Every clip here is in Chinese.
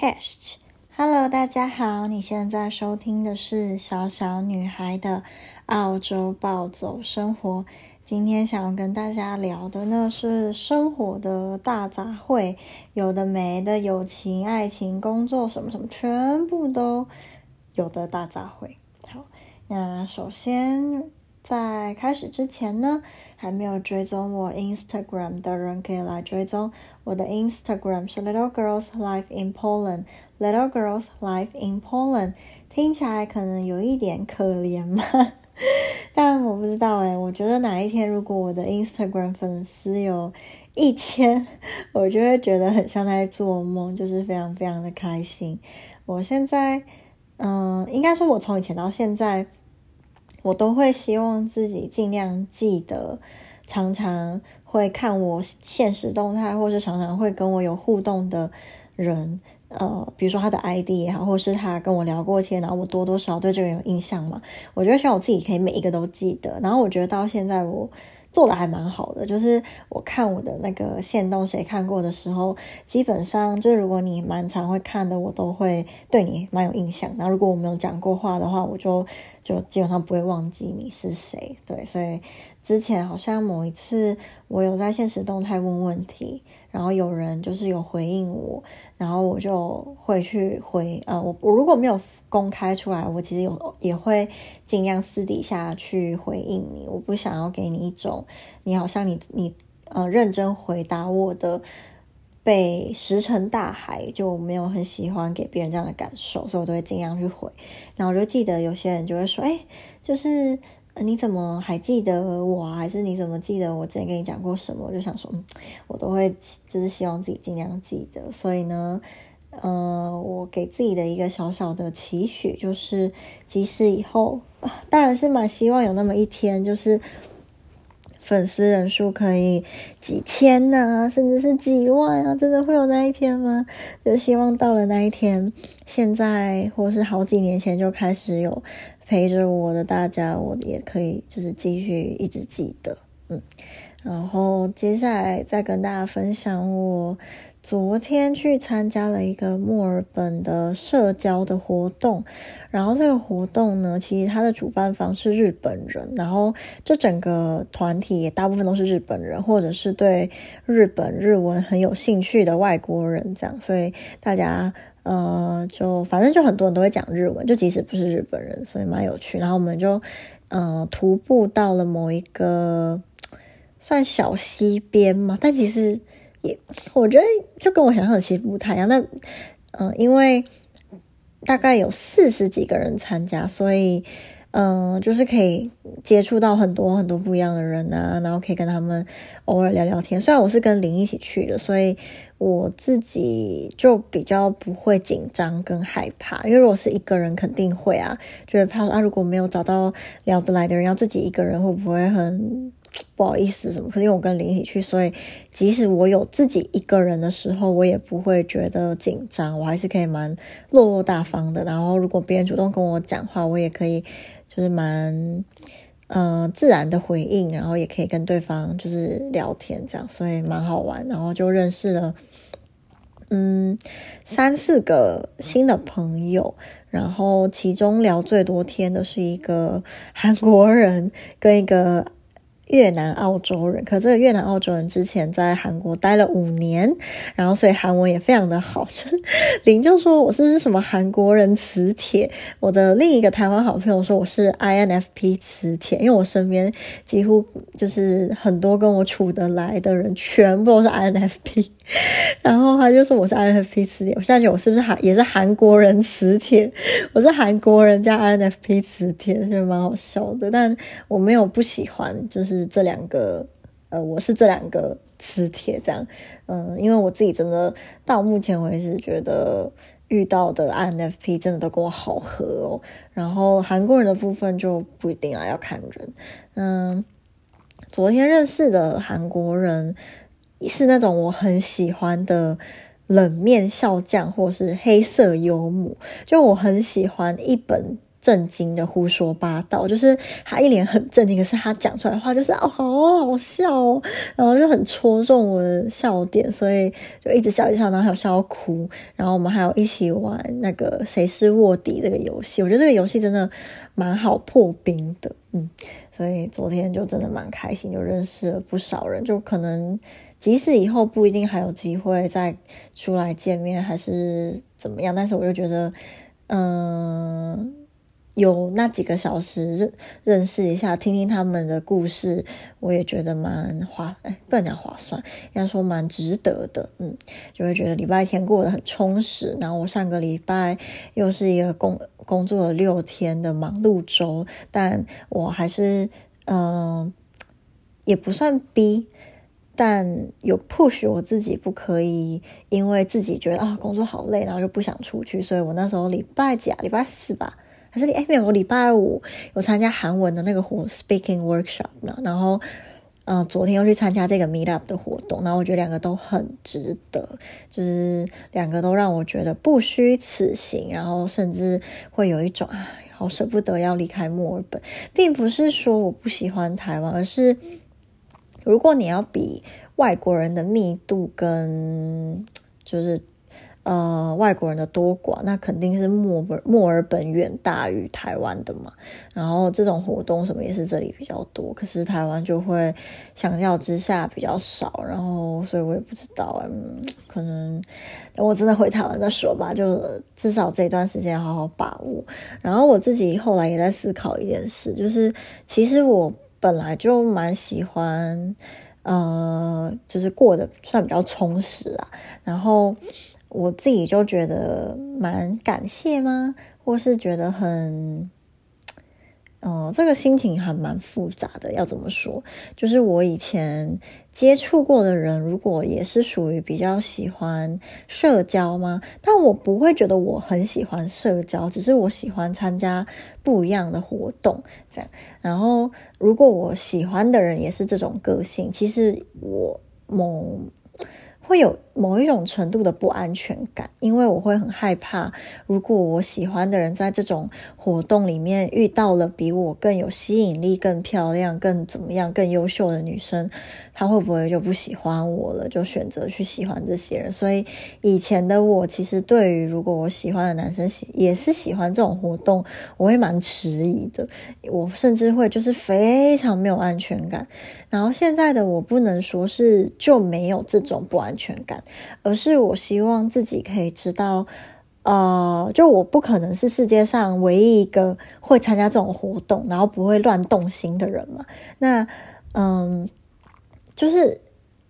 Chest，Hello，大家好，你现在收听的是小小女孩的澳洲暴走生活。今天想要跟大家聊的呢是生活的大杂烩，有的没的，友情、爱情、工作什么什么，全部都有的大杂烩。好，那首先。在开始之前呢，还没有追踪我 Instagram 的人可以来追踪我的 Instagram 是 Little Girls Life in Poland。Little Girls Life in Poland 听起来可能有一点可怜嘛，但我不知道诶，我觉得哪一天如果我的 Instagram 粉丝有一千，我就会觉得很像在做梦，就是非常非常的开心。我现在，嗯，应该说我从以前到现在。我都会希望自己尽量记得，常常会看我现实动态，或是常常会跟我有互动的人，呃，比如说他的 ID 也好，或是他跟我聊过天，然后我多多少少对这个人有印象嘛，我觉得希望我自己可以每一个都记得。然后我觉得到现在我。做的还蛮好的，就是我看我的那个线动谁看过的时候，基本上就是如果你蛮常会看的，我都会对你蛮有印象。然后如果我没有讲过话的话，我就就基本上不会忘记你是谁。对，所以之前好像某一次我有在现实动态问问题，然后有人就是有回应我，然后我就会去回。呃，我我如果没有。公开出来，我其实有也会尽量私底下去回应你。我不想要给你一种你好像你你呃认真回答我的被石沉大海，就没有很喜欢给别人这样的感受，所以我都会尽量去回。然后我就记得有些人就会说：“哎，就是你怎么还记得我啊？还是你怎么记得我之前跟你讲过什么？”我就想说，嗯，我都会就是希望自己尽量记得。所以呢。呃，我给自己的一个小小的期许就是，即使以后，当然是蛮希望有那么一天，就是粉丝人数可以几千呐、甚至是几万啊，真的会有那一天吗？就希望到了那一天，现在或是好几年前就开始有陪着我的大家，我也可以就是继续一直记得，嗯，然后接下来再跟大家分享我。昨天去参加了一个墨尔本的社交的活动，然后这个活动呢，其实它的主办方是日本人，然后这整个团体也大部分都是日本人，或者是对日本日文很有兴趣的外国人，这样，所以大家呃，就反正就很多人都会讲日文，就即使不是日本人，所以蛮有趣。然后我们就呃徒步到了某一个算小溪边嘛，但其实。也，我觉得就跟我想象的其实不太一样。那，嗯、因为大概有四十几个人参加，所以，嗯、就是可以接触到很多很多不一样的人啊，然后可以跟他们偶尔聊聊天。虽然我是跟林一起去的，所以我自己就比较不会紧张跟害怕。因为如果是一个人，肯定会啊，就是怕啊，如果没有找到聊得来的人，要自己一个人会不会很？不好意思，什么？可是因为我跟林一起去，所以即使我有自己一个人的时候，我也不会觉得紧张，我还是可以蛮落落大方的。然后如果别人主动跟我讲话，我也可以就是蛮、嗯、自然的回应，然后也可以跟对方就是聊天这样，所以蛮好玩。然后就认识了嗯三四个新的朋友，然后其中聊最多天的是一个韩国人跟一个。越南澳洲人，可这个越南澳洲人之前在韩国待了五年，然后所以韩文也非常的好。就 林就说我是不是什么韩国人磁铁？我的另一个台湾好朋友说我是 INFP 磁铁，因为我身边几乎就是很多跟我处得来的人，全部都是 INFP。然后他就说我是 INFP 磁铁，我现在觉得我是不是韩也是韩国人磁铁？我是韩国人加 INFP 磁铁，就蛮好笑的。但我没有不喜欢，就是这两个，呃，我是这两个磁铁这样，嗯、因为我自己真的到目前为止觉得遇到的 INFP 真的都跟我好合哦。然后韩国人的部分就不一定啊，要看人。嗯，昨天认识的韩国人。是那种我很喜欢的冷面笑匠，或是黑色幽默。就我很喜欢一本震惊的胡说八道，就是他一脸很震惊，可是他讲出来的话就是哦，好好笑，然后就很戳中我的笑点，所以就一直笑一笑，然后还有笑到哭。然后我们还有一起玩那个谁是卧底这个游戏，我觉得这个游戏真的蛮好破冰的，嗯，所以昨天就真的蛮开心，就认识了不少人，就可能即使以后不一定还有机会再出来见面，还是怎么样，但是我就觉得，嗯。有那几个小时认认识一下，听听他们的故事，我也觉得蛮划，哎，不能讲划算，应该说蛮值得的，嗯，就会觉得礼拜天过得很充实。然后我上个礼拜又是一个工工作了六天的忙碌周，但我还是嗯、也不算逼，但有 push 我自己不可以，因为自己觉得啊工作好累，然后就不想出去，所以我那时候礼拜几啊，礼拜四吧。还是哎，没有，我礼拜五有参加韩文的那个活 speaking workshop 呢。然后，嗯、呃，昨天又去参加这个 meet up 的活动。然后我觉得两个都很值得，就是两个都让我觉得不虚此行。然后甚至会有一种啊，好舍不得要离开墨尔本，并不是说我不喜欢台湾，而是如果你要比外国人的密度跟就是。呃，外国人的多寡，那肯定是墨尔墨尔本远大于台湾的嘛。然后这种活动什么也是这里比较多，可是台湾就会相较之下比较少。然后，所以我也不知道，嗯，可能等我真的回台湾再说吧。就至少这一段时间好好把握。然后我自己后来也在思考一件事，就是其实我本来就蛮喜欢，呃，就是过得算比较充实啊。然后。我自己就觉得蛮感谢吗？或是觉得很，嗯、呃，这个心情还蛮复杂的。要怎么说？就是我以前接触过的人，如果也是属于比较喜欢社交吗？但我不会觉得我很喜欢社交，只是我喜欢参加不一样的活动，这样。然后，如果我喜欢的人也是这种个性，其实我某。会有某一种程度的不安全感，因为我会很害怕，如果我喜欢的人在这种活动里面遇到了比我更有吸引力、更漂亮、更怎么样、更优秀的女生。他会不会就不喜欢我了，就选择去喜欢这些人？所以以前的我其实对于如果我喜欢的男生喜也是喜欢这种活动，我会蛮迟疑的。我甚至会就是非常没有安全感。然后现在的我不能说是就没有这种不安安全感，而是我希望自己可以知道，呃，就我不可能是世界上唯一一个会参加这种活动，然后不会乱动心的人嘛。那嗯。就是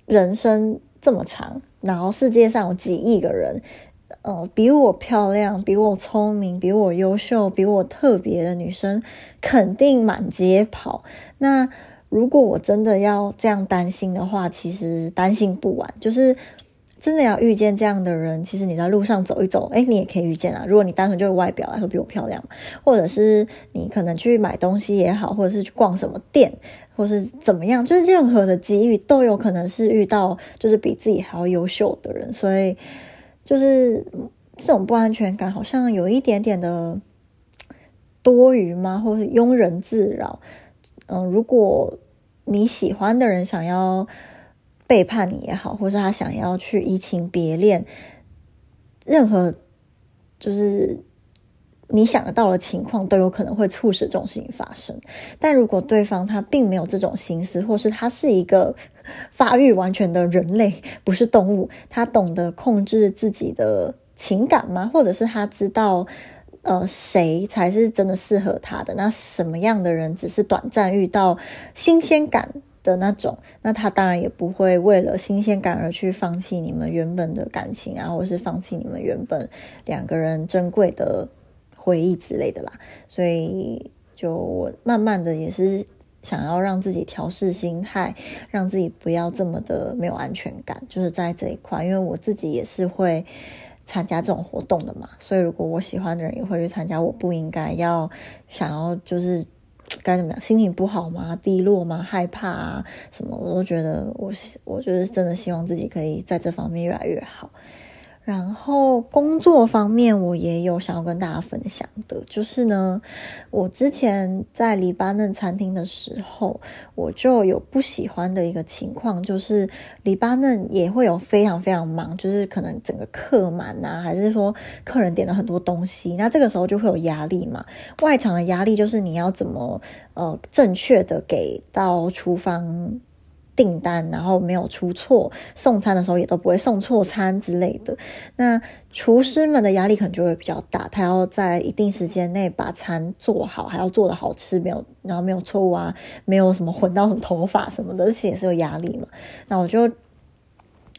人生这么长，然后世界上有几亿个人，呃，比我漂亮、比我聪明、比我优秀、比我特别的女生肯定满街跑。那如果我真的要这样担心的话，其实担心不完。就是真的要遇见这样的人，其实你在路上走一走，诶，你也可以遇见啊。如果你单纯就是外表来说比我漂亮，或者是你可能去买东西也好，或者是去逛什么店。或是怎么样，就是任何的机遇都有可能是遇到，就是比自己还要优秀的人，所以就是这种不安全感好像有一点点的多余吗？或是庸人自扰？嗯，如果你喜欢的人想要背叛你也好，或是他想要去移情别恋，任何就是。你想得到的情况都有可能会促使这种事情发生，但如果对方他并没有这种心思，或是他是一个发育完全的人类，不是动物，他懂得控制自己的情感吗？或者是他知道，呃，谁才是真的适合他的？那什么样的人只是短暂遇到新鲜感的那种？那他当然也不会为了新鲜感而去放弃你们原本的感情啊，或是放弃你们原本两个人珍贵的。回忆之类的啦，所以就我慢慢的也是想要让自己调试心态，让自己不要这么的没有安全感，就是在这一块，因为我自己也是会参加这种活动的嘛，所以如果我喜欢的人也会去参加，我不应该要想要就是该怎么样，心情不好吗？低落吗？害怕啊什么？我都觉得我我就是真的希望自己可以在这方面越来越好。然后工作方面，我也有想要跟大家分享的，就是呢，我之前在黎巴嫩餐厅的时候，我就有不喜欢的一个情况，就是黎巴嫩也会有非常非常忙，就是可能整个客满啊，还是说客人点了很多东西，那这个时候就会有压力嘛。外场的压力就是你要怎么呃正确的给到厨房。订单，然后没有出错，送餐的时候也都不会送错餐之类的。那厨师们的压力可能就会比较大，他要在一定时间内把餐做好，还要做的好吃，没有然后没有错误啊，没有什么混到什么头发什么的，这些也是有压力嘛。那我就。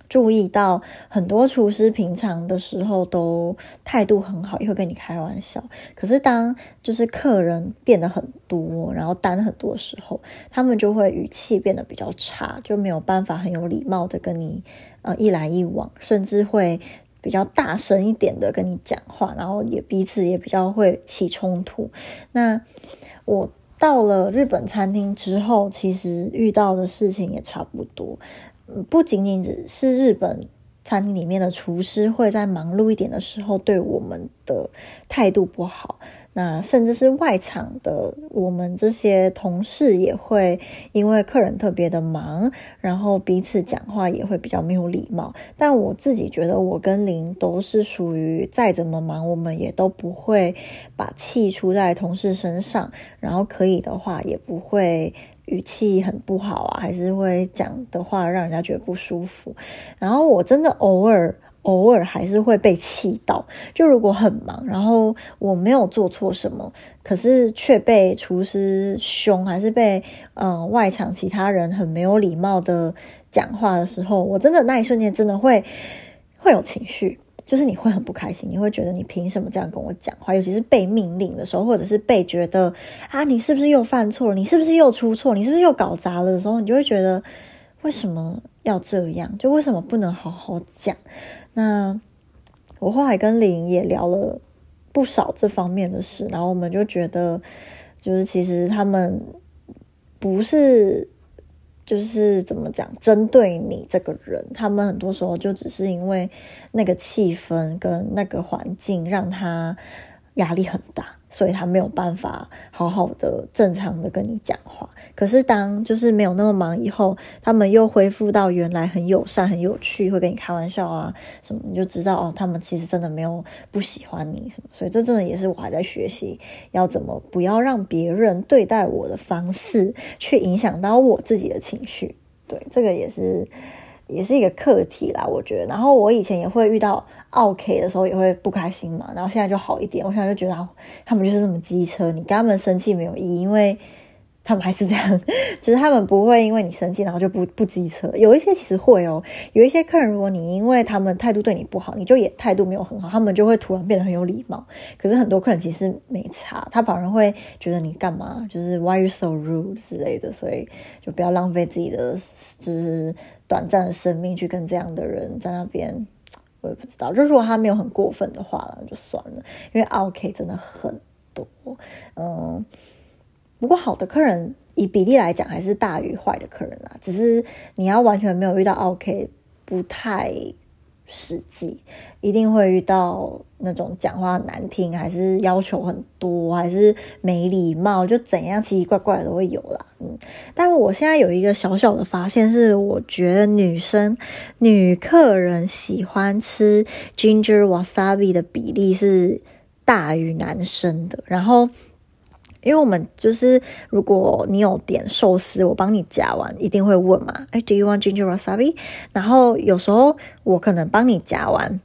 注意到很多厨师平常的时候都态度很好，也会跟你开玩笑。可是当就是客人变得很多，然后单很多的时候，他们就会语气变得比较差，就没有办法很有礼貌的跟你呃一来一往，甚至会比较大声一点的跟你讲话，然后也彼此也比较会起冲突。那我到了日本餐厅之后，其实遇到的事情也差不多。不仅仅只是日本餐厅里面的厨师会在忙碌一点的时候对我们的态度不好。那甚至是外场的，我们这些同事也会因为客人特别的忙，然后彼此讲话也会比较没有礼貌。但我自己觉得，我跟林都是属于再怎么忙，我们也都不会把气出在同事身上，然后可以的话也不会语气很不好啊，还是会讲的话让人家觉得不舒服。然后我真的偶尔。偶尔还是会被气到，就如果很忙，然后我没有做错什么，可是却被厨师凶，还是被嗯、外场其他人很没有礼貌的讲话的时候，我真的那一瞬间真的会会有情绪，就是你会很不开心，你会觉得你凭什么这样跟我讲话？尤其是被命令的时候，或者是被觉得啊你是不是又犯错了？你是不是又出错？你是不是又搞砸了的时候，你就会觉得为什么要这样？就为什么不能好好讲？那我后来跟林也聊了不少这方面的事，然后我们就觉得，就是其实他们不是，就是怎么讲，针对你这个人，他们很多时候就只是因为那个气氛跟那个环境让他压力很大。所以他没有办法好好的正常的跟你讲话。可是当就是没有那么忙以后，他们又恢复到原来很友善、很有趣，会跟你开玩笑啊什么，你就知道哦，他们其实真的没有不喜欢你什么。所以这真的也是我还在学习，要怎么不要让别人对待我的方式去影响到我自己的情绪。对，这个也是也是一个课题啦，我觉得。然后我以前也会遇到。奥客的时候也会不开心嘛，然后现在就好一点。我现在就觉得他们就是这么机车，你跟他们生气没有意义，因为他们还是这样，就是他们不会因为你生气然后就不不机车。有一些其实会哦，有一些客人，如果你因为他们态度对你不好，你就也态度没有很好，他们就会突然变得很有礼貌。可是很多客人其实没差，他反而会觉得你干嘛，就是 Why you so rude 之类的，所以就不要浪费自己的就是短暂的生命去跟这样的人在那边。我也不知道，就如果他没有很过分的话，那就算了。因为 OK 真的很多，嗯，不过好的客人以比例来讲还是大于坏的客人啦。只是你要完全没有遇到 OK，不太。实际一定会遇到那种讲话难听，还是要求很多，还是没礼貌，就怎样奇奇怪怪的都会有啦。嗯，但我现在有一个小小的发现是，我觉得女生女客人喜欢吃 ginger wasabi 的比例是大于男生的，然后。因为我们就是，如果你有点寿司，我帮你夹完，一定会问嘛，哎，Do you want ginger wasabi？然后有时候我可能帮你夹完，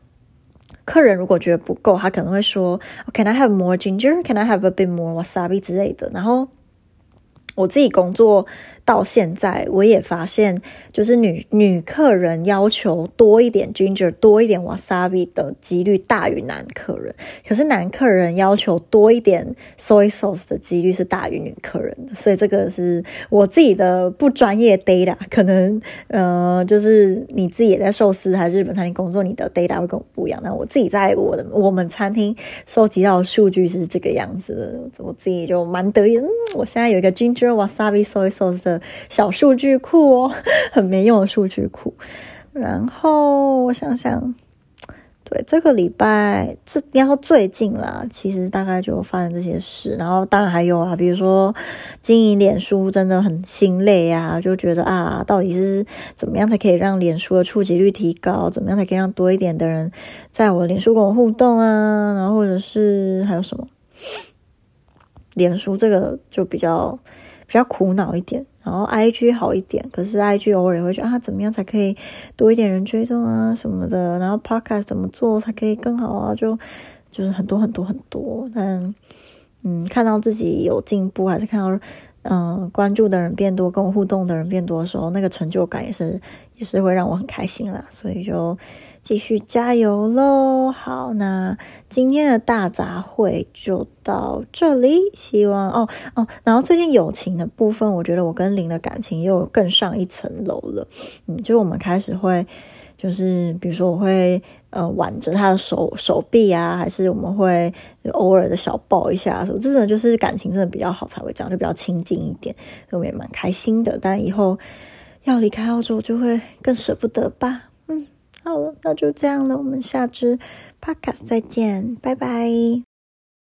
客人如果觉得不够，他可能会说，Can I have more ginger？Can I have a bit more wasabi 之类的。然后我自己工作。到现在，我也发现，就是女女客人要求多一点 ginger，多一点 wasabi 的几率大于男客人。可是男客人要求多一点 soy sauce 的几率是大于女客人的。所以这个是我自己的不专业 data，可能呃，就是你自己也在寿司还是日本餐厅工作，你的 data 会跟我不一样。那我自己在我的我们餐厅收集到的数据是这个样子的，我自己就蛮得意。嗯，我现在有一个 ginger wasabi soy sauce 的。小数据库哦，很没用的数据库。然后我想想，对，这个礼拜这要说最近啦，其实大概就发生这些事，然后当然还有啊，比如说经营脸书真的很心累啊，就觉得啊，到底是怎么样才可以让脸书的触及率提高？怎么样才可以让多一点的人在我脸书跟我互动啊？然后或者是还有什么？脸书这个就比较比较苦恼一点。然后 IG 好一点，可是 IG 偶尔也会觉得啊，怎么样才可以多一点人追踪啊什么的？然后 Podcast 怎么做才可以更好啊？就就是很多很多很多。但嗯，看到自己有进步，还是看到嗯、呃、关注的人变多，跟我互动的人变多的时候，那个成就感也是也是会让我很开心啦。所以就。继续加油喽！好，那今天的大杂烩就到这里。希望哦哦，然后最近友情的部分，我觉得我跟林的感情又更上一层楼了。嗯，就我们开始会，就是比如说我会呃挽着他的手手臂啊，还是我们会偶尔的小抱一下什么，真的就是感情真的比较好才会这样，就比较亲近一点，所以我也蛮开心的。但以后要离开澳洲，就会更舍不得吧。好了，那就这样了，我们下支 podcast 再见，拜拜。